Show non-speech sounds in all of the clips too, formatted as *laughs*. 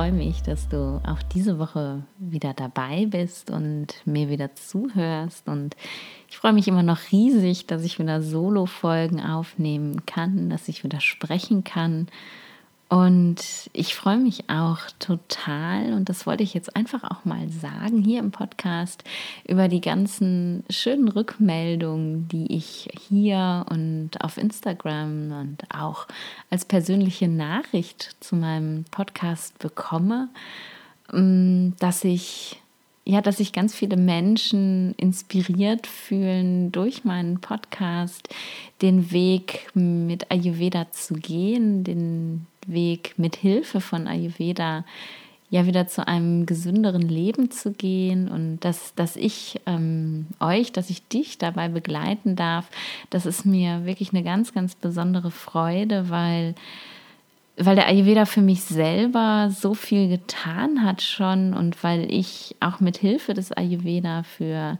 Ich freue mich, dass du auch diese Woche wieder dabei bist und mir wieder zuhörst. Und ich freue mich immer noch riesig, dass ich wieder Solo-Folgen aufnehmen kann, dass ich wieder sprechen kann und ich freue mich auch total, und das wollte ich jetzt einfach auch mal sagen hier im Podcast, über die ganzen schönen Rückmeldungen, die ich hier und auf Instagram und auch als persönliche Nachricht zu meinem Podcast bekomme, mm, dass ich ja, dass sich ganz viele Menschen inspiriert fühlen, durch meinen Podcast den Weg mit Ayurveda zu gehen, den Weg mit Hilfe von Ayurveda ja wieder zu einem gesünderen Leben zu gehen und dass, dass ich ähm, euch, dass ich dich dabei begleiten darf, das ist mir wirklich eine ganz, ganz besondere Freude, weil, weil der Ayurveda für mich selber so viel getan hat schon und weil ich auch mit Hilfe des Ayurveda für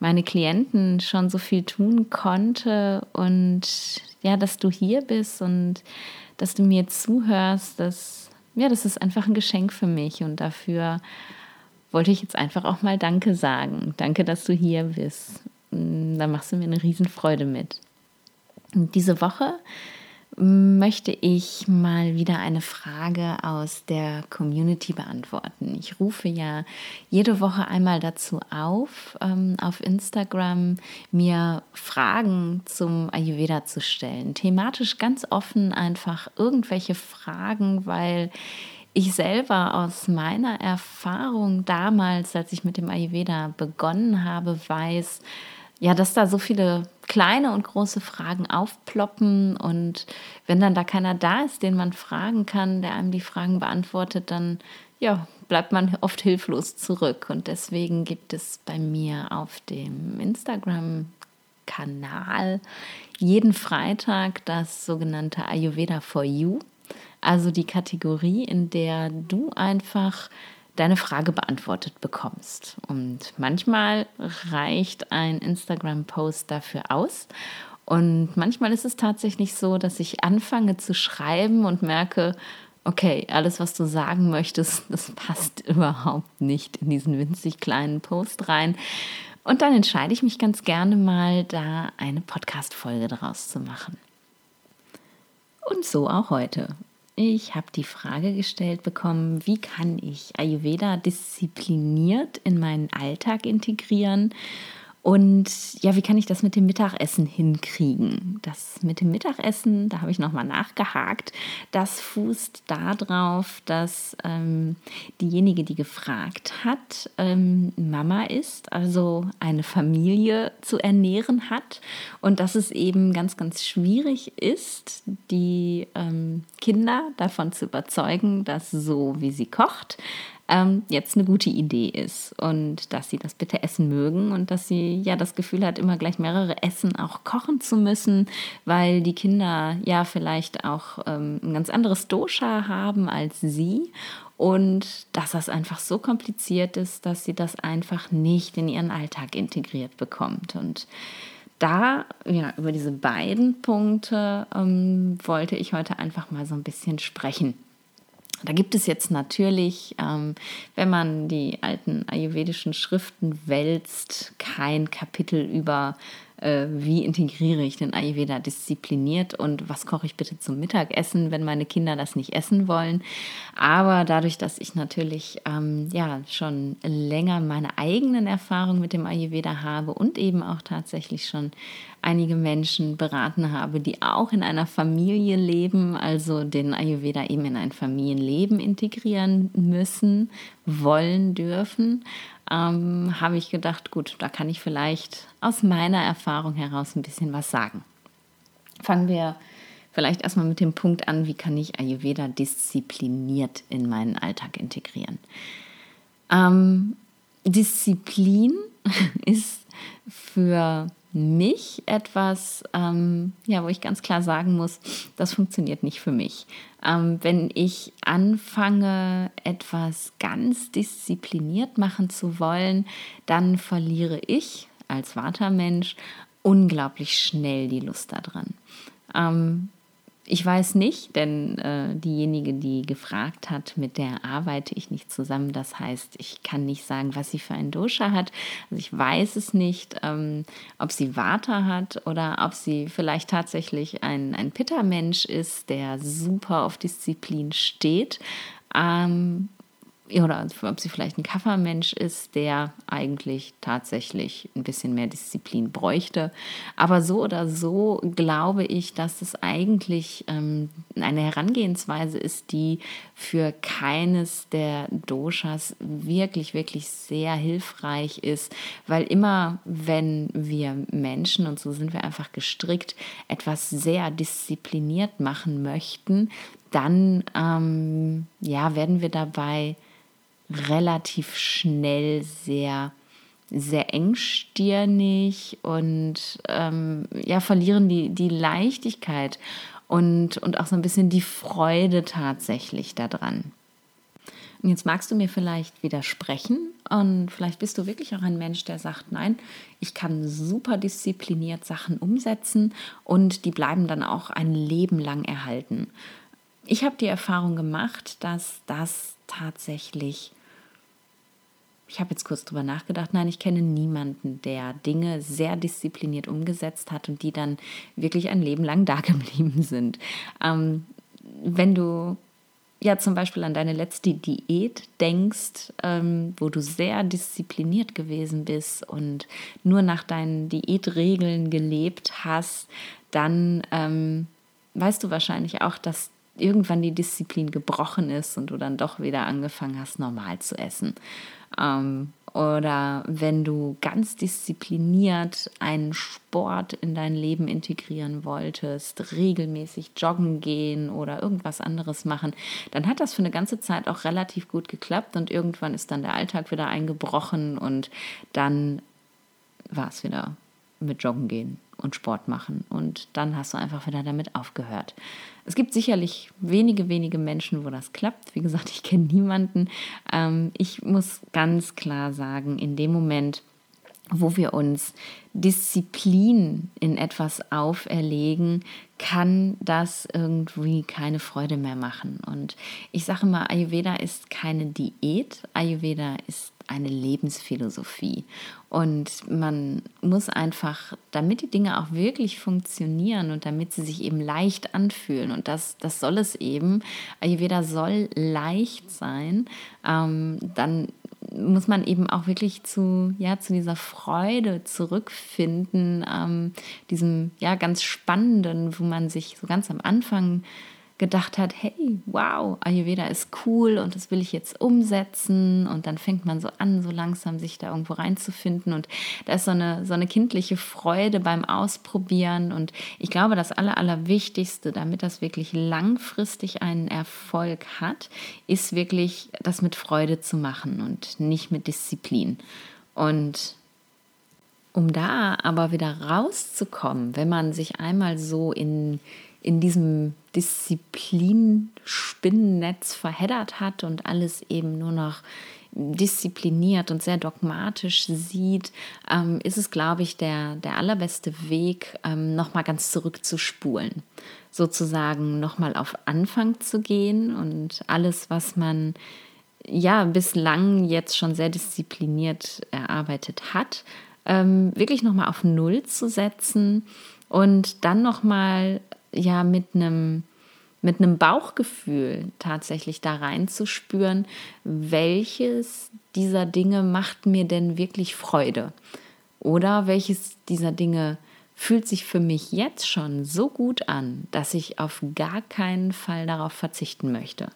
meine Klienten schon so viel tun konnte und ja, dass du hier bist und dass du mir zuhörst, das, ja, das ist einfach ein Geschenk für mich und dafür wollte ich jetzt einfach auch mal Danke sagen. Danke, dass du hier bist. Da machst du mir eine Riesenfreude mit. Und diese Woche möchte ich mal wieder eine Frage aus der Community beantworten. Ich rufe ja jede Woche einmal dazu auf, ähm, auf Instagram mir Fragen zum Ayurveda zu stellen. Thematisch ganz offen einfach irgendwelche Fragen, weil ich selber aus meiner Erfahrung damals, als ich mit dem Ayurveda begonnen habe, weiß, ja, dass da so viele kleine und große Fragen aufploppen und wenn dann da keiner da ist, den man fragen kann, der einem die Fragen beantwortet, dann ja, bleibt man oft hilflos zurück. Und deswegen gibt es bei mir auf dem Instagram Kanal jeden Freitag das sogenannte Ayurveda for You, also die Kategorie, in der du einfach deine Frage beantwortet bekommst. Und manchmal reicht ein Instagram-Post dafür aus. Und manchmal ist es tatsächlich so, dass ich anfange zu schreiben und merke, okay, alles, was du sagen möchtest, *laughs* das passt überhaupt nicht in diesen winzig kleinen Post rein. Und dann entscheide ich mich ganz gerne mal, da eine Podcast-Folge daraus zu machen. Und so auch heute. Ich habe die Frage gestellt bekommen, wie kann ich Ayurveda diszipliniert in meinen Alltag integrieren und ja, wie kann ich das mit dem Mittagessen hinkriegen? Das mit dem Mittagessen, da habe ich nochmal nachgehakt, das fußt darauf, dass ähm, diejenige, die gefragt hat, ähm, Mama ist, also eine Familie zu ernähren hat und dass es eben ganz, ganz schwierig ist, die ähm, Kinder davon zu überzeugen, dass so wie sie kocht, ähm, jetzt eine gute Idee ist und dass sie das bitte essen mögen und dass sie ja das Gefühl hat, immer gleich mehrere Essen auch kochen zu müssen, weil die Kinder ja vielleicht auch ähm, ein ganz anderes Dosha haben als sie und dass das einfach so kompliziert ist, dass sie das einfach nicht in ihren Alltag integriert bekommt und da, ja, über diese beiden Punkte ähm, wollte ich heute einfach mal so ein bisschen sprechen. Da gibt es jetzt natürlich, ähm, wenn man die alten ayurvedischen Schriften wälzt, kein Kapitel über äh, wie integriere ich den Ayurveda diszipliniert und was koche ich bitte zum Mittagessen, wenn meine Kinder das nicht essen wollen. Aber dadurch, dass ich natürlich ähm, ja schon länger meine eigenen Erfahrungen mit dem Ayurveda habe und eben auch tatsächlich schon einige Menschen beraten habe, die auch in einer Familie leben, also den Ayurveda eben in ein Familienleben integrieren müssen, wollen, dürfen, ähm, habe ich gedacht, gut, da kann ich vielleicht aus meiner Erfahrung heraus ein bisschen was sagen. Fangen wir vielleicht erstmal mit dem Punkt an, wie kann ich Ayurveda diszipliniert in meinen Alltag integrieren. Ähm, Disziplin *laughs* ist für mich etwas, ähm, ja, wo ich ganz klar sagen muss, das funktioniert nicht für mich. Ähm, wenn ich anfange, etwas ganz diszipliniert machen zu wollen, dann verliere ich als Vata-Mensch unglaublich schnell die Lust daran. Ähm, ich weiß nicht, denn äh, diejenige, die gefragt hat, mit der arbeite ich nicht zusammen. Das heißt, ich kann nicht sagen, was sie für ein Dosha hat. Also ich weiß es nicht, ähm, ob sie Vata hat oder ob sie vielleicht tatsächlich ein, ein Pitta-Mensch ist, der super auf Disziplin steht. Ähm, oder ob sie vielleicht ein Kaffermensch ist, der eigentlich tatsächlich ein bisschen mehr Disziplin bräuchte. Aber so oder so glaube ich, dass es eigentlich ähm, eine Herangehensweise ist, die für keines der Doshas wirklich, wirklich sehr hilfreich ist, weil immer, wenn wir Menschen, und so sind wir einfach gestrickt, etwas sehr diszipliniert machen möchten, dann ähm, ja, werden wir dabei relativ schnell sehr sehr engstirnig und ähm, ja, verlieren die, die Leichtigkeit und, und auch so ein bisschen die Freude tatsächlich daran. Und jetzt magst du mir vielleicht widersprechen und vielleicht bist du wirklich auch ein Mensch, der sagt, nein, ich kann super diszipliniert Sachen umsetzen und die bleiben dann auch ein Leben lang erhalten. Ich habe die Erfahrung gemacht, dass das tatsächlich ich habe jetzt kurz drüber nachgedacht, nein, ich kenne niemanden, der Dinge sehr diszipliniert umgesetzt hat und die dann wirklich ein Leben lang da *laughs* geblieben sind. Ähm, wenn du ja zum Beispiel an deine letzte Diät denkst, ähm, wo du sehr diszipliniert gewesen bist und nur nach deinen Diätregeln gelebt hast, dann ähm, weißt du wahrscheinlich auch, dass irgendwann die Disziplin gebrochen ist und du dann doch wieder angefangen hast, normal zu essen. Ähm, oder wenn du ganz diszipliniert einen Sport in dein Leben integrieren wolltest, regelmäßig joggen gehen oder irgendwas anderes machen, dann hat das für eine ganze Zeit auch relativ gut geklappt und irgendwann ist dann der Alltag wieder eingebrochen und dann war es wieder mit Joggen gehen und Sport machen. Und dann hast du einfach wieder damit aufgehört. Es gibt sicherlich wenige, wenige Menschen, wo das klappt. Wie gesagt, ich kenne niemanden. Ähm, ich muss ganz klar sagen, in dem Moment, wo wir uns Disziplin in etwas auferlegen, kann das irgendwie keine Freude mehr machen. Und ich sage mal, Ayurveda ist keine Diät, Ayurveda ist eine Lebensphilosophie. Und man muss einfach, damit die Dinge auch wirklich funktionieren und damit sie sich eben leicht anfühlen, und das, das soll es eben, Ayurveda soll leicht sein, ähm, dann muss man eben auch wirklich zu, ja, zu dieser Freude zurückfinden, ähm, diesem ja ganz spannenden, wo man sich so ganz am Anfang gedacht hat, hey, wow, Ayurveda ist cool und das will ich jetzt umsetzen. Und dann fängt man so an, so langsam sich da irgendwo reinzufinden. Und da ist so eine, so eine kindliche Freude beim Ausprobieren. Und ich glaube, das Aller, Allerwichtigste, damit das wirklich langfristig einen Erfolg hat, ist wirklich das mit Freude zu machen und nicht mit Disziplin. Und um da aber wieder rauszukommen, wenn man sich einmal so in in diesem Disziplinspinnennetz verheddert hat und alles eben nur noch diszipliniert und sehr dogmatisch sieht, ähm, ist es, glaube ich, der, der allerbeste Weg, ähm, nochmal ganz zurückzuspulen. Sozusagen nochmal auf Anfang zu gehen und alles, was man ja bislang jetzt schon sehr diszipliniert erarbeitet hat, ähm, wirklich nochmal auf Null zu setzen und dann nochmal ja mit einem mit einem Bauchgefühl tatsächlich da reinzuspüren, welches dieser Dinge macht mir denn wirklich Freude? Oder welches dieser Dinge fühlt sich für mich jetzt schon so gut an, dass ich auf gar keinen Fall darauf verzichten möchte.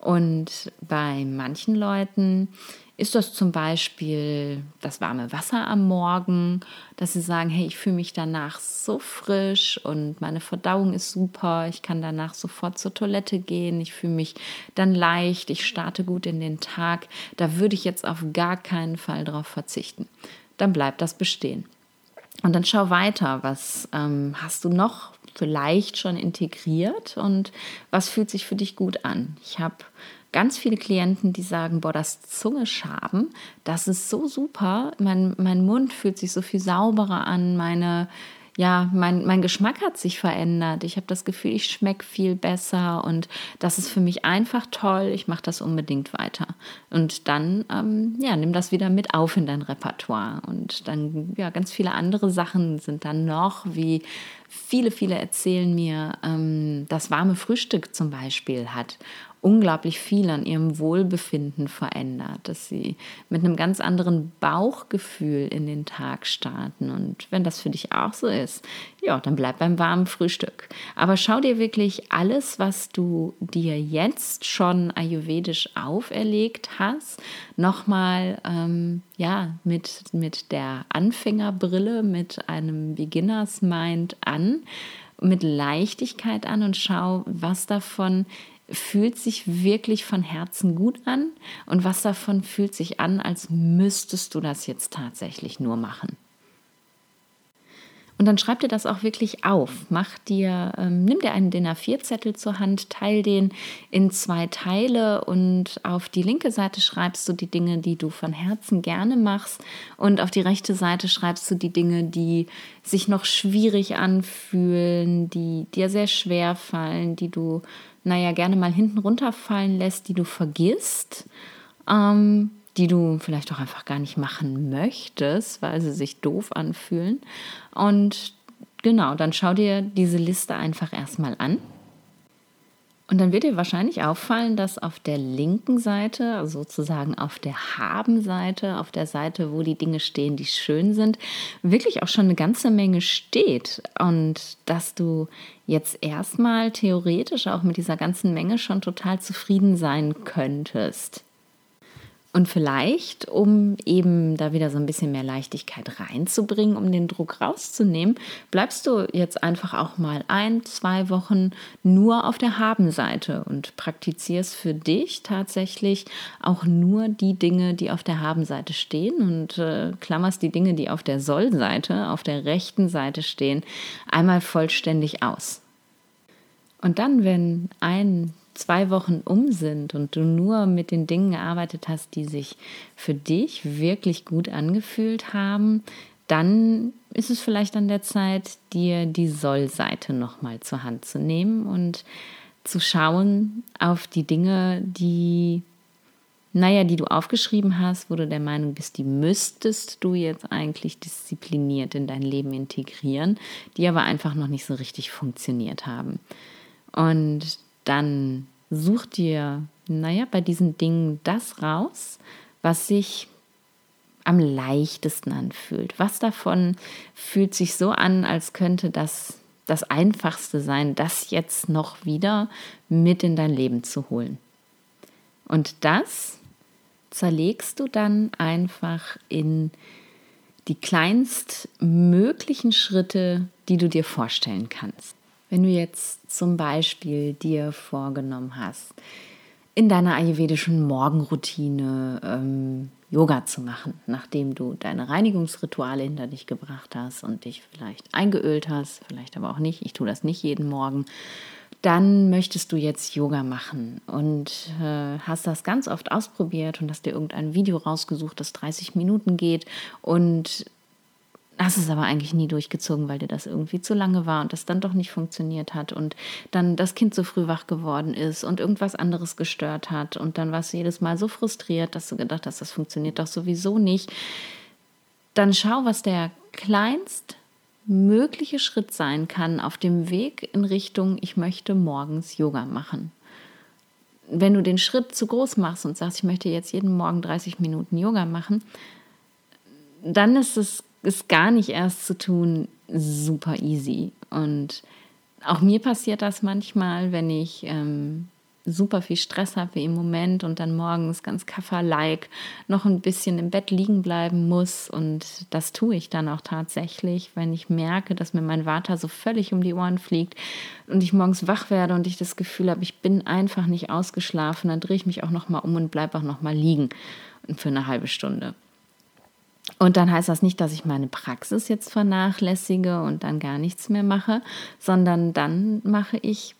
Und bei manchen Leuten ist das zum Beispiel das warme Wasser am Morgen, dass sie sagen, hey, ich fühle mich danach so frisch und meine Verdauung ist super, ich kann danach sofort zur Toilette gehen, ich fühle mich dann leicht, ich starte gut in den Tag. Da würde ich jetzt auf gar keinen Fall darauf verzichten. Dann bleibt das bestehen. Und dann schau weiter, was ähm, hast du noch vielleicht schon integriert? Und was fühlt sich für dich gut an. Ich habe ganz viele Klienten, die sagen, boah, das Zungeschaben, das ist so super, mein, mein Mund fühlt sich so viel sauberer an, meine, ja, mein, mein Geschmack hat sich verändert. Ich habe das Gefühl, ich schmecke viel besser und das ist für mich einfach toll. Ich mache das unbedingt weiter. Und dann, ähm, ja, nimm das wieder mit auf in dein Repertoire. Und dann, ja, ganz viele andere Sachen sind dann noch, wie viele, viele erzählen mir, ähm, das warme Frühstück zum Beispiel hat unglaublich viel an ihrem Wohlbefinden verändert, dass sie mit einem ganz anderen Bauchgefühl in den Tag starten. Und wenn das für dich auch so ist, ja, dann bleib beim warmen Frühstück. Aber schau dir wirklich alles, was du dir jetzt schon ayurvedisch auferlegt hast, nochmal ähm, ja, mit, mit der Anfängerbrille, mit einem Beginners Mind an mit Leichtigkeit an und schau, was davon fühlt sich wirklich von Herzen gut an und was davon fühlt sich an, als müsstest du das jetzt tatsächlich nur machen. Und dann schreib dir das auch wirklich auf. Mach dir, ähm, nimm dir einen DIN A4-Zettel zur Hand, teil den in zwei Teile und auf die linke Seite schreibst du die Dinge, die du von Herzen gerne machst und auf die rechte Seite schreibst du die Dinge, die sich noch schwierig anfühlen, die dir sehr schwer fallen, die du naja, gerne mal hinten runterfallen lässt, die du vergisst, ähm, die du vielleicht auch einfach gar nicht machen möchtest, weil sie sich doof anfühlen. Und genau, dann schau dir diese Liste einfach erstmal an und dann wird dir wahrscheinlich auffallen, dass auf der linken Seite, sozusagen auf der Haben-Seite, auf der Seite, wo die Dinge stehen, die schön sind, wirklich auch schon eine ganze Menge steht. Und dass du jetzt erstmal theoretisch auch mit dieser ganzen Menge schon total zufrieden sein könntest. Und vielleicht, um eben da wieder so ein bisschen mehr Leichtigkeit reinzubringen, um den Druck rauszunehmen, bleibst du jetzt einfach auch mal ein, zwei Wochen nur auf der Haben-Seite und praktizierst für dich tatsächlich auch nur die Dinge, die auf der Haben-Seite stehen und äh, klammerst die Dinge, die auf der Soll-Seite, auf der rechten Seite stehen, einmal vollständig aus. Und dann, wenn ein zwei Wochen um sind und du nur mit den Dingen gearbeitet hast, die sich für dich wirklich gut angefühlt haben, dann ist es vielleicht an der Zeit, dir die Soll-Seite nochmal zur Hand zu nehmen und zu schauen auf die Dinge, die, naja, die du aufgeschrieben hast, wo du der Meinung bist, die müsstest du jetzt eigentlich diszipliniert in dein Leben integrieren, die aber einfach noch nicht so richtig funktioniert haben. Und dann such dir, naja, bei diesen Dingen das raus, was sich am leichtesten anfühlt. Was davon fühlt sich so an, als könnte das das Einfachste sein, das jetzt noch wieder mit in dein Leben zu holen. Und das zerlegst du dann einfach in die kleinstmöglichen Schritte, die du dir vorstellen kannst. Wenn du jetzt zum Beispiel dir vorgenommen hast, in deiner ayurvedischen Morgenroutine ähm, Yoga zu machen, nachdem du deine Reinigungsrituale hinter dich gebracht hast und dich vielleicht eingeölt hast, vielleicht aber auch nicht, ich tue das nicht jeden Morgen, dann möchtest du jetzt Yoga machen und äh, hast das ganz oft ausprobiert und hast dir irgendein Video rausgesucht, das 30 Minuten geht und hast es aber eigentlich nie durchgezogen, weil dir das irgendwie zu lange war und das dann doch nicht funktioniert hat und dann das Kind so früh wach geworden ist und irgendwas anderes gestört hat und dann warst du jedes Mal so frustriert, dass du gedacht hast, das funktioniert doch sowieso nicht. Dann schau, was der kleinst mögliche Schritt sein kann auf dem Weg in Richtung, ich möchte morgens Yoga machen. Wenn du den Schritt zu groß machst und sagst, ich möchte jetzt jeden Morgen 30 Minuten Yoga machen, dann ist es ist gar nicht erst zu tun super easy. Und auch mir passiert das manchmal, wenn ich ähm, super viel Stress habe wie im Moment und dann morgens ganz kafferlike noch ein bisschen im Bett liegen bleiben muss. Und das tue ich dann auch tatsächlich, wenn ich merke, dass mir mein Vater so völlig um die Ohren fliegt und ich morgens wach werde und ich das Gefühl habe, ich bin einfach nicht ausgeschlafen. Dann drehe ich mich auch noch mal um und bleibe auch noch mal liegen für eine halbe Stunde. Und dann heißt das nicht, dass ich meine Praxis jetzt vernachlässige und dann gar nichts mehr mache, sondern dann mache ich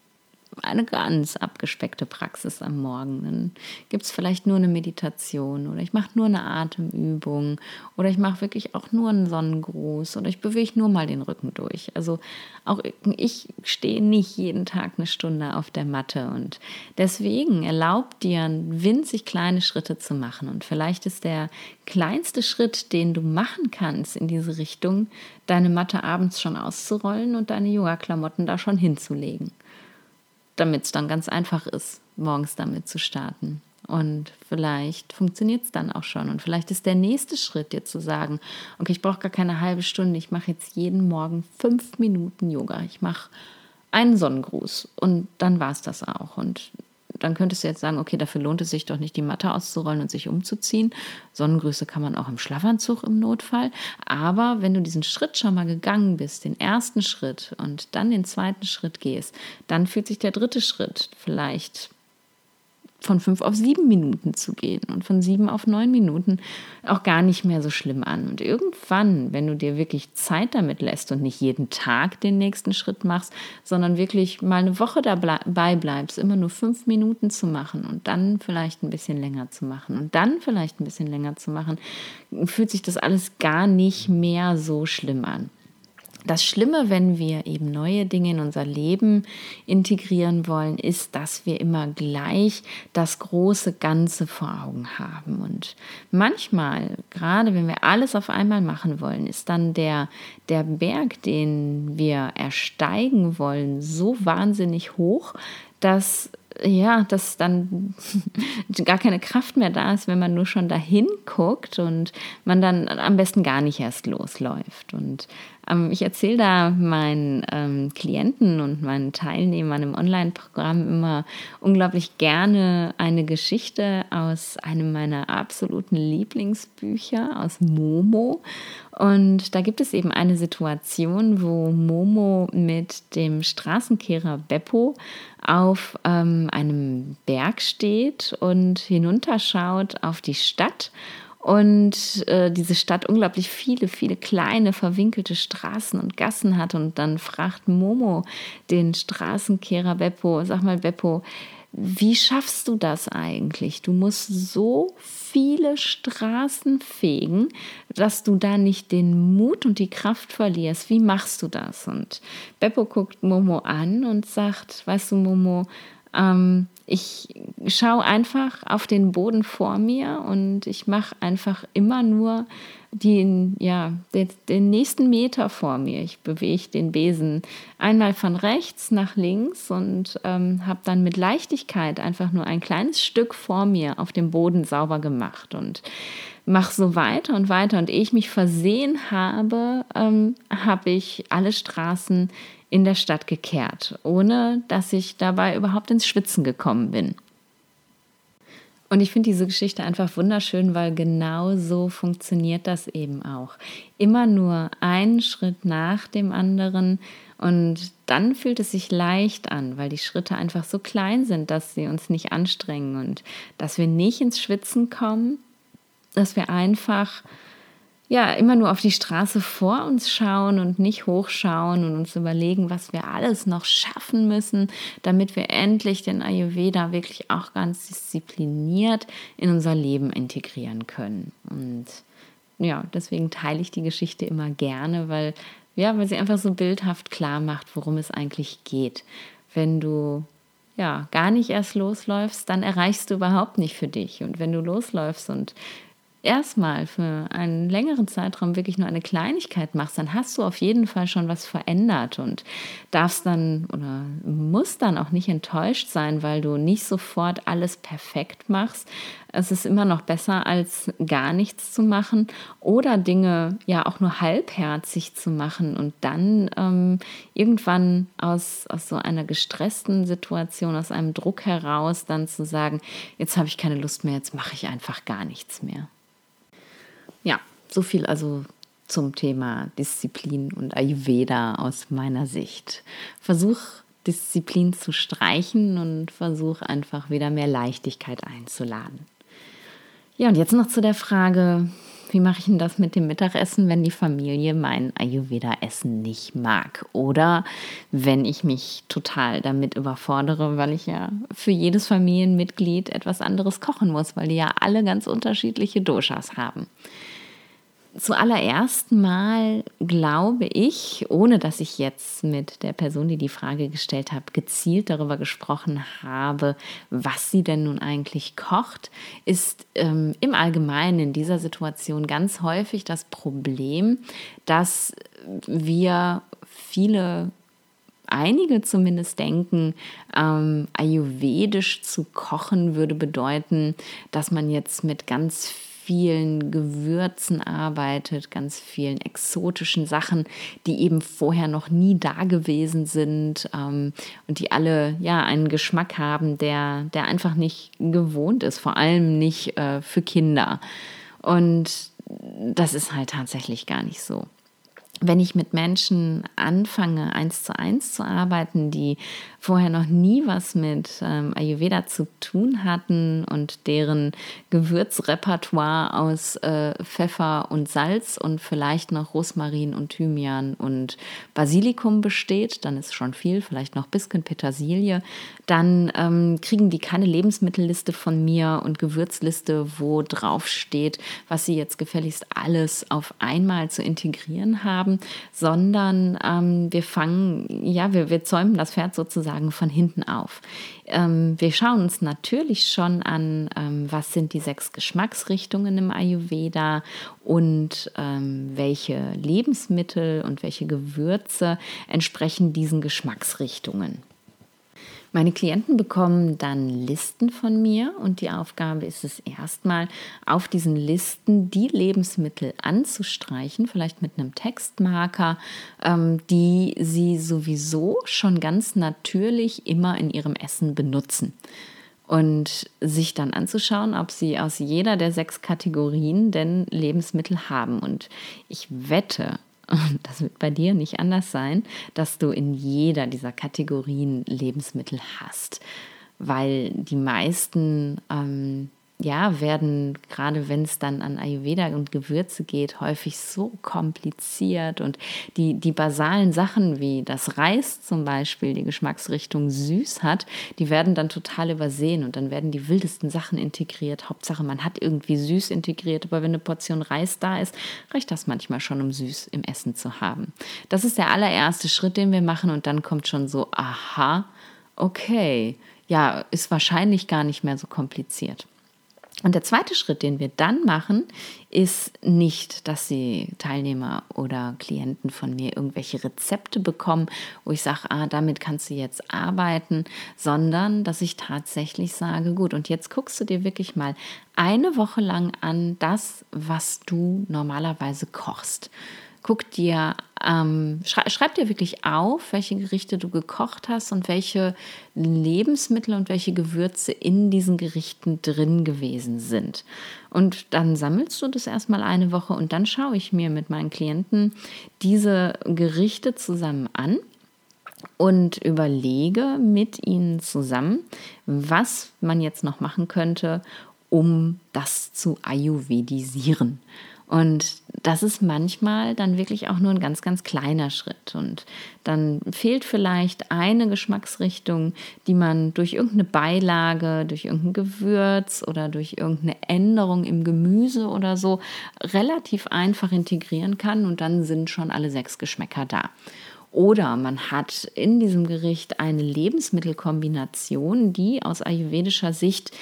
eine ganz abgespeckte Praxis am Morgen. Dann gibt es vielleicht nur eine Meditation oder ich mache nur eine Atemübung oder ich mache wirklich auch nur einen Sonnengruß oder ich bewege nur mal den Rücken durch. Also auch ich stehe nicht jeden Tag eine Stunde auf der Matte und deswegen erlaubt dir winzig kleine Schritte zu machen und vielleicht ist der kleinste Schritt, den du machen kannst in diese Richtung, deine Matte abends schon auszurollen und deine Yoga-Klamotten da schon hinzulegen damit es dann ganz einfach ist, morgens damit zu starten. Und vielleicht funktioniert es dann auch schon. Und vielleicht ist der nächste Schritt, dir zu sagen, okay, ich brauche gar keine halbe Stunde, ich mache jetzt jeden Morgen fünf Minuten Yoga. Ich mache einen Sonnengruß und dann war es das auch. Und dann könntest du jetzt sagen, okay, dafür lohnt es sich doch nicht, die Matte auszurollen und sich umzuziehen. Sonnengrüße kann man auch im Schlafanzug im Notfall. Aber wenn du diesen Schritt schon mal gegangen bist, den ersten Schritt und dann den zweiten Schritt gehst, dann fühlt sich der dritte Schritt vielleicht von fünf auf sieben Minuten zu gehen und von sieben auf neun Minuten auch gar nicht mehr so schlimm an. Und irgendwann, wenn du dir wirklich Zeit damit lässt und nicht jeden Tag den nächsten Schritt machst, sondern wirklich mal eine Woche dabei bleibst, immer nur fünf Minuten zu machen und dann vielleicht ein bisschen länger zu machen und dann vielleicht ein bisschen länger zu machen, fühlt sich das alles gar nicht mehr so schlimm an. Das Schlimme, wenn wir eben neue Dinge in unser Leben integrieren wollen, ist, dass wir immer gleich das große Ganze vor Augen haben. Und manchmal, gerade wenn wir alles auf einmal machen wollen, ist dann der, der Berg, den wir ersteigen wollen, so wahnsinnig hoch, dass ja, dass dann *laughs* gar keine Kraft mehr da ist, wenn man nur schon dahin guckt und man dann am besten gar nicht erst losläuft. Und ähm, ich erzähle da meinen ähm, Klienten und meinen Teilnehmern im Online-Programm immer unglaublich gerne eine Geschichte aus einem meiner absoluten Lieblingsbücher, aus Momo. Und da gibt es eben eine Situation, wo Momo mit dem Straßenkehrer Beppo auf ähm, einem Berg steht und hinunterschaut auf die Stadt und äh, diese Stadt unglaublich viele, viele kleine, verwinkelte Straßen und Gassen hat. Und dann fragt Momo den Straßenkehrer Beppo, sag mal Beppo, wie schaffst du das eigentlich? Du musst so viele Straßen fegen, dass du da nicht den Mut und die Kraft verlierst. Wie machst du das? Und Beppo guckt Momo an und sagt, weißt du, Momo, ähm, ich schaue einfach auf den Boden vor mir und ich mache einfach immer nur den, ja, den, den, nächsten Meter vor mir. Ich bewege den Besen einmal von rechts nach links und ähm, habe dann mit Leichtigkeit einfach nur ein kleines Stück vor mir auf dem Boden sauber gemacht und mache so weiter und weiter. Und ehe ich mich versehen habe, ähm, habe ich alle Straßen in der Stadt gekehrt, ohne dass ich dabei überhaupt ins Schwitzen gekommen bin. Und ich finde diese Geschichte einfach wunderschön, weil genau so funktioniert das eben auch. Immer nur einen Schritt nach dem anderen und dann fühlt es sich leicht an, weil die Schritte einfach so klein sind, dass sie uns nicht anstrengen und dass wir nicht ins Schwitzen kommen, dass wir einfach ja, immer nur auf die Straße vor uns schauen und nicht hochschauen und uns überlegen, was wir alles noch schaffen müssen, damit wir endlich den Ayurveda wirklich auch ganz diszipliniert in unser Leben integrieren können. Und ja, deswegen teile ich die Geschichte immer gerne, weil, ja, weil sie einfach so bildhaft klar macht, worum es eigentlich geht. Wenn du ja, gar nicht erst losläufst, dann erreichst du überhaupt nicht für dich. Und wenn du losläufst und erstmal für einen längeren Zeitraum wirklich nur eine Kleinigkeit machst, dann hast du auf jeden Fall schon was verändert und darfst dann oder musst dann auch nicht enttäuscht sein, weil du nicht sofort alles perfekt machst. Es ist immer noch besser, als gar nichts zu machen oder Dinge ja auch nur halbherzig zu machen und dann ähm, irgendwann aus, aus so einer gestressten Situation, aus einem Druck heraus dann zu sagen, jetzt habe ich keine Lust mehr, jetzt mache ich einfach gar nichts mehr. Ja, so viel also zum Thema Disziplin und Ayurveda aus meiner Sicht. Versuch Disziplin zu streichen und versuch einfach wieder mehr Leichtigkeit einzuladen. Ja, und jetzt noch zu der Frage, wie mache ich denn das mit dem Mittagessen, wenn die Familie mein Ayurveda-Essen nicht mag? Oder wenn ich mich total damit überfordere, weil ich ja für jedes Familienmitglied etwas anderes kochen muss, weil die ja alle ganz unterschiedliche Doshas haben zuallererst mal glaube ich, ohne dass ich jetzt mit der Person, die die Frage gestellt hat, gezielt darüber gesprochen habe, was sie denn nun eigentlich kocht, ist ähm, im Allgemeinen in dieser Situation ganz häufig das Problem, dass wir viele einige zumindest denken, ähm, ayurvedisch zu kochen würde bedeuten, dass man jetzt mit ganz vielen Gewürzen arbeitet, ganz vielen exotischen Sachen, die eben vorher noch nie da gewesen sind ähm, und die alle ja einen Geschmack haben, der, der einfach nicht gewohnt ist, vor allem nicht äh, für Kinder. Und das ist halt tatsächlich gar nicht so wenn ich mit Menschen anfange, eins zu eins zu arbeiten, die vorher noch nie was mit ähm, Ayurveda zu tun hatten und deren Gewürzrepertoire aus äh, Pfeffer und Salz und vielleicht noch Rosmarin und Thymian und Basilikum besteht, dann ist schon viel, vielleicht noch bisschen Petersilie, dann ähm, kriegen die keine Lebensmittelliste von mir und Gewürzliste, wo drauf steht, was sie jetzt gefälligst alles auf einmal zu integrieren haben, sondern ähm, wir fangen, ja, wir, wir zäumen das Pferd sozusagen von hinten auf. Ähm, wir schauen uns natürlich schon an, ähm, was sind die sechs Geschmacksrichtungen im Ayurveda und ähm, welche Lebensmittel und welche Gewürze entsprechen diesen Geschmacksrichtungen. Meine Klienten bekommen dann Listen von mir und die Aufgabe ist es erstmal, auf diesen Listen die Lebensmittel anzustreichen, vielleicht mit einem Textmarker, ähm, die sie sowieso schon ganz natürlich immer in ihrem Essen benutzen und sich dann anzuschauen, ob sie aus jeder der sechs Kategorien denn Lebensmittel haben. Und ich wette, das wird bei dir nicht anders sein, dass du in jeder dieser Kategorien Lebensmittel hast, weil die meisten ähm, ja, werden, gerade wenn es dann an Ayurveda und Gewürze geht, häufig so kompliziert und die, die basalen Sachen wie das Reis zum Beispiel, die Geschmacksrichtung süß hat, die werden dann total übersehen und dann werden die wildesten Sachen integriert. Hauptsache, man hat irgendwie süß integriert, aber wenn eine Portion Reis da ist, reicht das manchmal schon, um süß im Essen zu haben. Das ist der allererste Schritt, den wir machen und dann kommt schon so, aha, okay, ja, ist wahrscheinlich gar nicht mehr so kompliziert. Und der zweite Schritt, den wir dann machen, ist nicht, dass die Teilnehmer oder Klienten von mir irgendwelche Rezepte bekommen, wo ich sage, ah, damit kannst du jetzt arbeiten, sondern dass ich tatsächlich sage, gut, und jetzt guckst du dir wirklich mal eine Woche lang an das, was du normalerweise kochst. Guck dir, ähm, schrei schreib dir wirklich auf, welche Gerichte du gekocht hast und welche Lebensmittel und welche Gewürze in diesen Gerichten drin gewesen sind. Und dann sammelst du das erstmal eine Woche und dann schaue ich mir mit meinen Klienten diese Gerichte zusammen an und überlege mit ihnen zusammen, was man jetzt noch machen könnte, um das zu ayurvedisieren. Und das ist manchmal dann wirklich auch nur ein ganz, ganz kleiner Schritt. Und dann fehlt vielleicht eine Geschmacksrichtung, die man durch irgendeine Beilage, durch irgendein Gewürz oder durch irgendeine Änderung im Gemüse oder so relativ einfach integrieren kann. Und dann sind schon alle sechs Geschmäcker da. Oder man hat in diesem Gericht eine Lebensmittelkombination, die aus ayurvedischer Sicht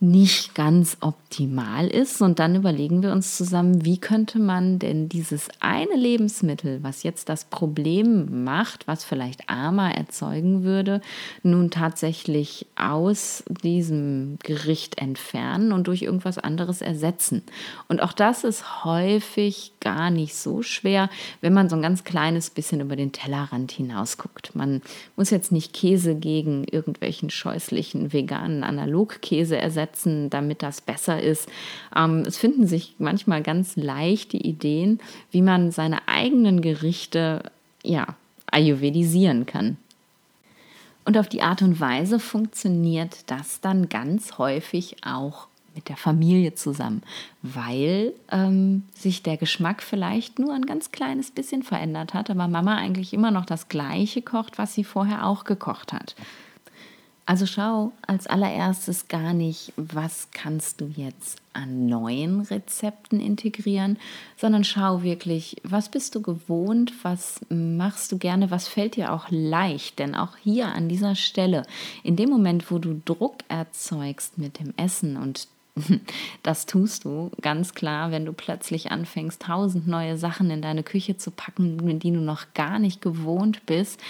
nicht ganz optimal ist. Und dann überlegen wir uns zusammen, wie könnte man denn dieses eine Lebensmittel, was jetzt das Problem macht, was vielleicht Ama erzeugen würde, nun tatsächlich aus diesem Gericht entfernen und durch irgendwas anderes ersetzen. Und auch das ist häufig gar nicht so schwer, wenn man so ein ganz kleines bisschen über den Tellerrand hinausguckt. Man muss jetzt nicht Käse gegen irgendwelchen scheußlichen veganen Analogkäse ersetzen setzen, damit das besser ist. Ähm, es finden sich manchmal ganz leichte Ideen, wie man seine eigenen Gerichte ja, ayurvedisieren kann. Und auf die Art und Weise funktioniert das dann ganz häufig auch mit der Familie zusammen, weil ähm, sich der Geschmack vielleicht nur ein ganz kleines bisschen verändert hat, aber Mama eigentlich immer noch das gleiche kocht, was sie vorher auch gekocht hat. Also schau als allererstes gar nicht, was kannst du jetzt an neuen Rezepten integrieren, sondern schau wirklich, was bist du gewohnt, was machst du gerne, was fällt dir auch leicht. Denn auch hier an dieser Stelle, in dem Moment, wo du Druck erzeugst mit dem Essen und *laughs* Das tust du ganz klar, wenn du plötzlich anfängst, tausend neue Sachen in deine Küche zu packen, die du noch gar nicht gewohnt bist.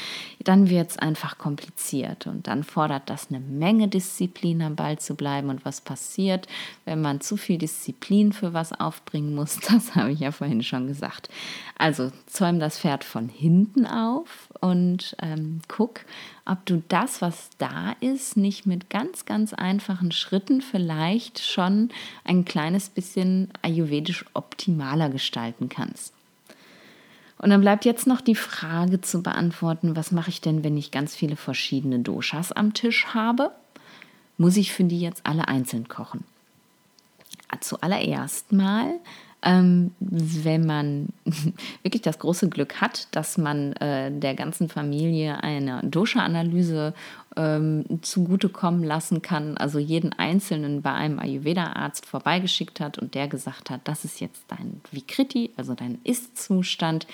Dann wird es einfach kompliziert und dann fordert das eine Menge Disziplin, am Ball zu bleiben. Und was passiert, wenn man zu viel Disziplin für was aufbringen muss? *laughs* Das habe ich ja vorhin schon gesagt. Also zäum das Pferd von hinten auf und ähm, guck, ob du das, was da ist, nicht mit ganz, ganz einfachen Schritten vielleicht schon ein kleines bisschen ayurvedisch optimaler gestalten kannst. Und dann bleibt jetzt noch die Frage zu beantworten, was mache ich denn, wenn ich ganz viele verschiedene Doshas am Tisch habe? Muss ich für die jetzt alle einzeln kochen? Zuallererst mal ähm, wenn man *laughs* wirklich das große Glück hat, dass man äh, der ganzen Familie eine Dosha-Analyse ähm, zugutekommen lassen kann, also jeden Einzelnen bei einem Ayurveda-Arzt vorbeigeschickt hat und der gesagt hat, das ist jetzt dein Vikriti, also dein Ist-Zustand,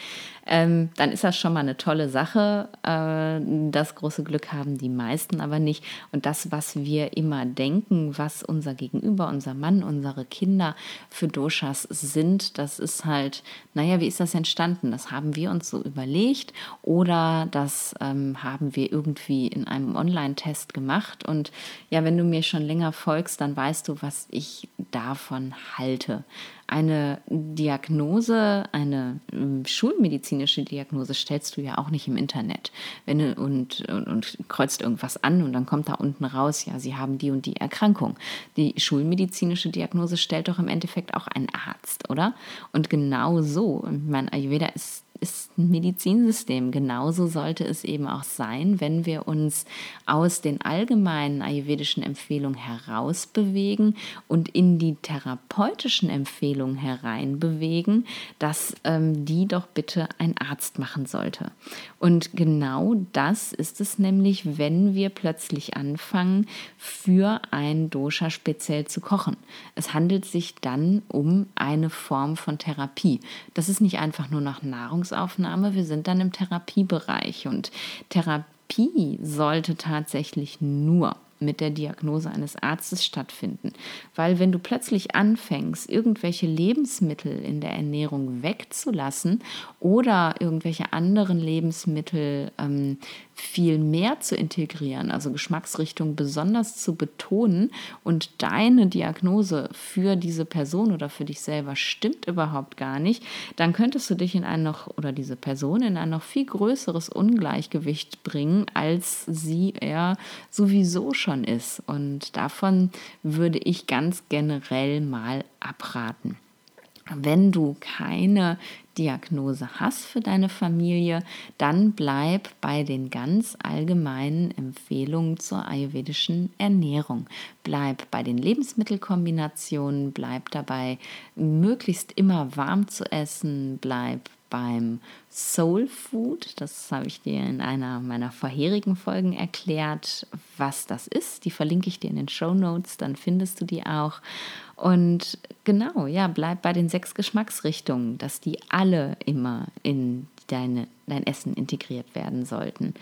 ähm, dann ist das schon mal eine tolle Sache. Äh, das große Glück haben die meisten aber nicht. Und das, was wir immer denken, was unser Gegenüber, unser Mann, unsere Kinder für Doshas sind, das ist halt, naja, wie ist das entstanden? Das haben wir uns so überlegt oder das ähm, haben wir irgendwie in einem Online- Online-Test gemacht. Und ja, wenn du mir schon länger folgst, dann weißt du, was ich davon halte. Eine Diagnose, eine ähm, schulmedizinische Diagnose stellst du ja auch nicht im Internet. Wenn du und, und, und kreuzt irgendwas an und dann kommt da unten raus, ja, sie haben die und die Erkrankung. Die schulmedizinische Diagnose stellt doch im Endeffekt auch ein Arzt, oder? Und genau so, mein Ayurveda ist ist ein Medizinsystem. Genauso sollte es eben auch sein, wenn wir uns aus den allgemeinen ayurvedischen Empfehlungen herausbewegen und in die therapeutischen Empfehlungen hereinbewegen, dass ähm, die doch bitte ein Arzt machen sollte. Und genau das ist es nämlich, wenn wir plötzlich anfangen, für ein Dosha speziell zu kochen. Es handelt sich dann um eine Form von Therapie. Das ist nicht einfach nur Nahrungs Nahrungsaufnahme, wir sind dann im Therapiebereich und Therapie sollte tatsächlich nur mit der Diagnose eines Arztes stattfinden. Weil wenn du plötzlich anfängst, irgendwelche Lebensmittel in der Ernährung wegzulassen oder irgendwelche anderen Lebensmittel ähm, viel mehr zu integrieren, also Geschmacksrichtung besonders zu betonen und deine Diagnose für diese Person oder für dich selber stimmt überhaupt gar nicht, dann könntest du dich in ein noch oder diese Person in ein noch viel größeres Ungleichgewicht bringen, als sie er sowieso schon ist. Und davon würde ich ganz generell mal abraten. Wenn du keine Diagnose hast für deine Familie, dann bleib bei den ganz allgemeinen Empfehlungen zur ayurvedischen Ernährung. Bleib bei den Lebensmittelkombinationen, bleib dabei, möglichst immer warm zu essen, bleib beim Soul Food. Das habe ich dir in einer meiner vorherigen Folgen erklärt, was das ist. Die verlinke ich dir in den Show Notes, dann findest du die auch. Und genau, ja, bleib bei den sechs Geschmacksrichtungen, dass die alle immer in deine, dein Essen integriert werden sollten.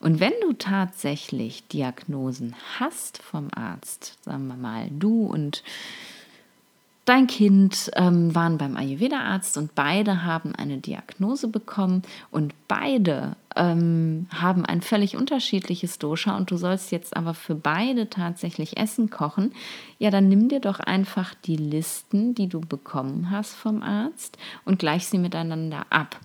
Und wenn du tatsächlich Diagnosen hast vom Arzt, sagen wir mal, du und Dein Kind ähm, waren beim Ayurveda-Arzt und beide haben eine Diagnose bekommen und beide ähm, haben ein völlig unterschiedliches Dosha und du sollst jetzt aber für beide tatsächlich Essen kochen. Ja, dann nimm dir doch einfach die Listen, die du bekommen hast vom Arzt und gleich sie miteinander ab.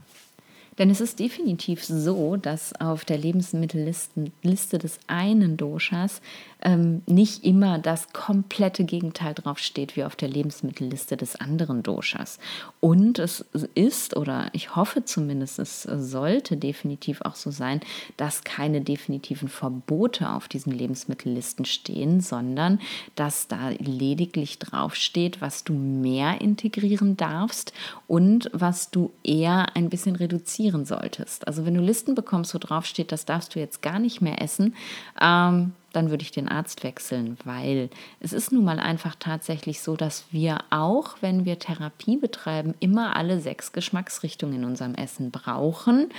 Denn es ist definitiv so, dass auf der Lebensmittelliste des einen Doshas ähm, nicht immer das komplette Gegenteil draufsteht wie auf der Lebensmittelliste des anderen Doshas. Und es ist, oder ich hoffe zumindest, es sollte definitiv auch so sein, dass keine definitiven Verbote auf diesen Lebensmittellisten stehen, sondern dass da lediglich draufsteht, was du mehr integrieren darfst und was du eher ein bisschen reduzieren solltest. Also wenn du Listen bekommst, wo drauf steht, das darfst du jetzt gar nicht mehr essen, ähm, dann würde ich den Arzt wechseln, weil es ist nun mal einfach tatsächlich so, dass wir auch, wenn wir Therapie betreiben, immer alle sechs Geschmacksrichtungen in unserem Essen brauchen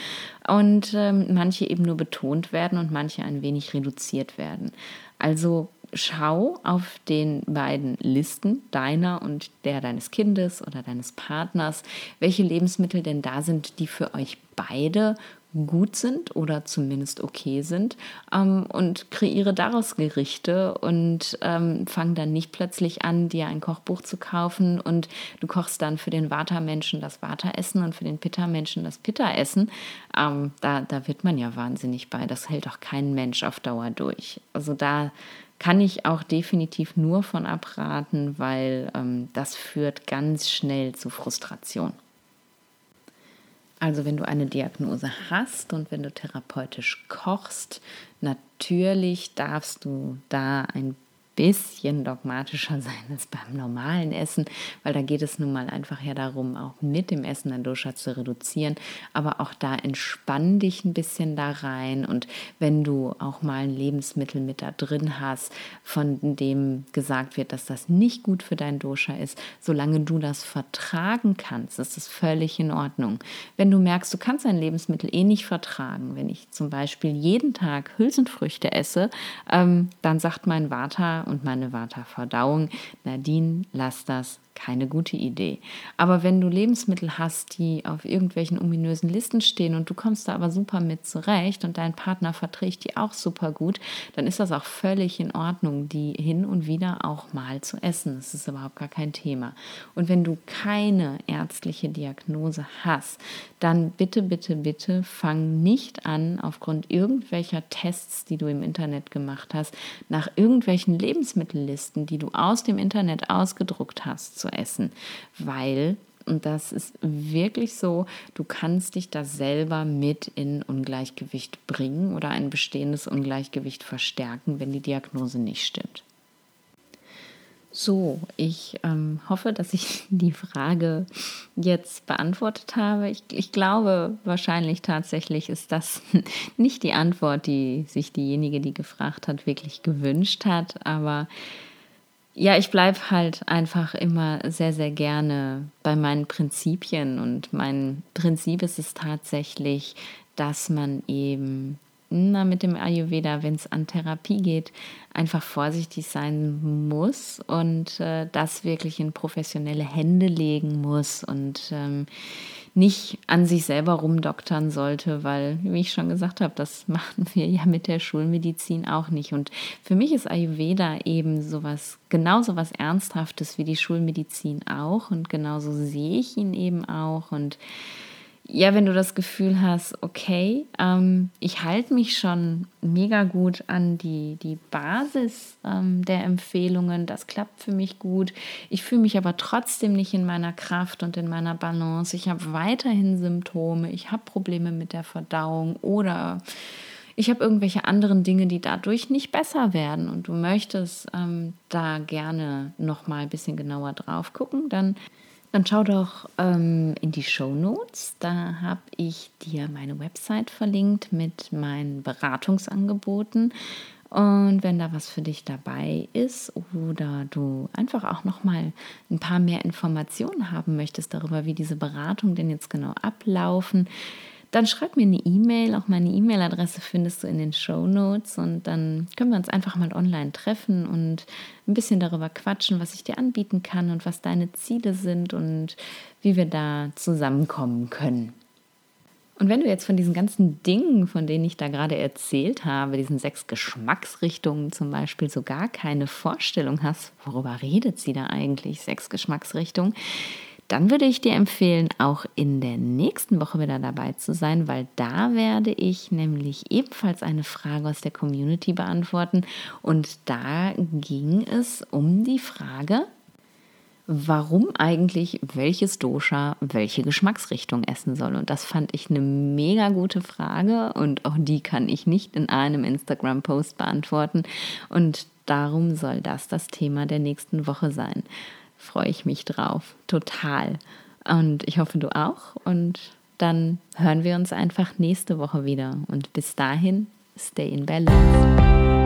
und ähm, manche eben nur betont werden und manche ein wenig reduziert werden. Also schau auf den beiden Listen, deiner und der deines Kindes oder deines Partners, welche Lebensmittel denn da sind, die für euch beide gut sind oder zumindest okay sind ähm, und kreiere daraus Gerichte und ähm, fang dann nicht plötzlich an, dir ein Kochbuch zu kaufen und du kochst dann für den Vata-Menschen das Vata-Essen und für den Pitta-Menschen das Pitta-Essen. Ähm, da, da wird man ja wahnsinnig bei. Das hält auch kein Mensch auf Dauer durch. Also da kann ich auch definitiv nur von abraten, weil ähm, das führt ganz schnell zu Frustration. Also wenn du eine Diagnose hast und wenn du therapeutisch kochst, natürlich darfst du da ein bisschen dogmatischer *laughs* sein als beim normalen Essen, weil da geht es nun mal einfach ja darum, auch mit dem Essen ein Dosha zu reduzieren. Aber auch da entspann dich ein bisschen da rein und wenn du auch mal ein Lebensmittel mit da drin hast, von dem gesagt wird, dass das nicht gut für dein Dosha ist, solange du das vertragen kannst, ist es völlig in Ordnung. Wenn du merkst, du kannst ein Lebensmittel eh nicht vertragen, wenn ich zum Beispiel jeden Tag Hülsenfrüchte esse, ähm, dann sagt mein Vater, und meine Vata-Verdauung. Nadine, lass das keine gute Idee. Aber wenn du Lebensmittel hast, die auf irgendwelchen ominösen Listen stehen und du kommst da aber super mit zurecht und dein Partner verträgt die auch super gut, dann ist das auch völlig in Ordnung, die hin und wieder auch mal zu essen. Das ist überhaupt gar kein Thema. Und wenn du keine ärztliche Diagnose hast, dann bitte, bitte, bitte fang nicht an, aufgrund irgendwelcher Tests, die du im Internet gemacht hast, nach irgendwelchen Lebensmittellisten, die du aus dem Internet ausgedruckt hast, zu essen, weil und das ist wirklich so, du kannst dich da selber mit in Ungleichgewicht bringen oder ein bestehendes Ungleichgewicht verstärken, wenn die Diagnose nicht stimmt. So, ich ähm, hoffe, dass ich *laughs* die Frage jetzt beantwortet habe. Ich, ich, glaube, wahrscheinlich tatsächlich ist das *laughs* nicht die Antwort, die sich diejenige, die gefragt hat, wirklich gewünscht hat. Aber ja, ich bleibe halt einfach immer sehr, sehr gerne bei meinen Prinzipien und mein Prinzip ist es tatsächlich, dass man eben na, mit dem Ayurveda, wenn es an Therapie geht, einfach vorsichtig sein muss und äh, das wirklich in professionelle Hände legen muss und ähm, nicht an sich selber rumdoktern sollte, weil, wie ich schon gesagt habe, das *laughs* machen wir ja mit der Schulmedizin auch nicht. Und für mich ist Ayurveda eben sowas, genauso was Ernsthaftes wie die Schulmedizin auch. Und genauso sehe ich ihn eben auch. Und ja, wenn du das Gefühl hast, okay, ähm, ich halte mich schon mega gut an die, die Basis ähm, der Empfehlungen, das klappt für mich gut. Ich fühle mich aber trotzdem nicht in meiner Kraft und in meiner Balance. Ich habe weiterhin Symptome, ich habe Probleme mit der Verdauung oder ich habe irgendwelche anderen Dinge, die dadurch nicht besser werden und du möchtest ähm, da gerne noch mal ein bisschen genauer drauf gucken, dann dann schau doch ähm, in die Show Notes. Da habe ich dir meine Website verlinkt mit meinen Beratungsangeboten. Und wenn da was für dich dabei ist oder du einfach auch noch mal ein paar mehr Informationen haben möchtest darüber, wie diese Beratungen denn jetzt genau ablaufen, dann schreib mir eine E-Mail. Auch meine E-Mail-Adresse findest du in den Show Notes und dann können wir uns einfach mal online treffen und ein bisschen darüber quatschen, was ich dir anbieten kann und was deine Ziele sind und wie wir da zusammenkommen können. Und wenn du jetzt von diesen ganzen Dingen, von denen ich da gerade erzählt habe, diesen sechs Geschmacksrichtungen zum Beispiel, so gar keine Vorstellung hast, worüber redet sie da eigentlich, sechs Geschmacksrichtungen, dann würde ich dir empfehlen, auch in der nächsten Woche wieder dabei zu sein, weil da werde ich nämlich ebenfalls eine Frage aus der Community beantworten. Und da ging es um die Frage, warum eigentlich welches Dosha welche Geschmacksrichtung essen soll. Und das fand ich eine mega gute Frage und auch die kann ich nicht in einem Instagram-Post beantworten. Und darum soll das das Thema der nächsten Woche sein. Freue ich mich drauf, total. Und ich hoffe, du auch. Und dann hören wir uns einfach nächste Woche wieder. Und bis dahin, stay in balance.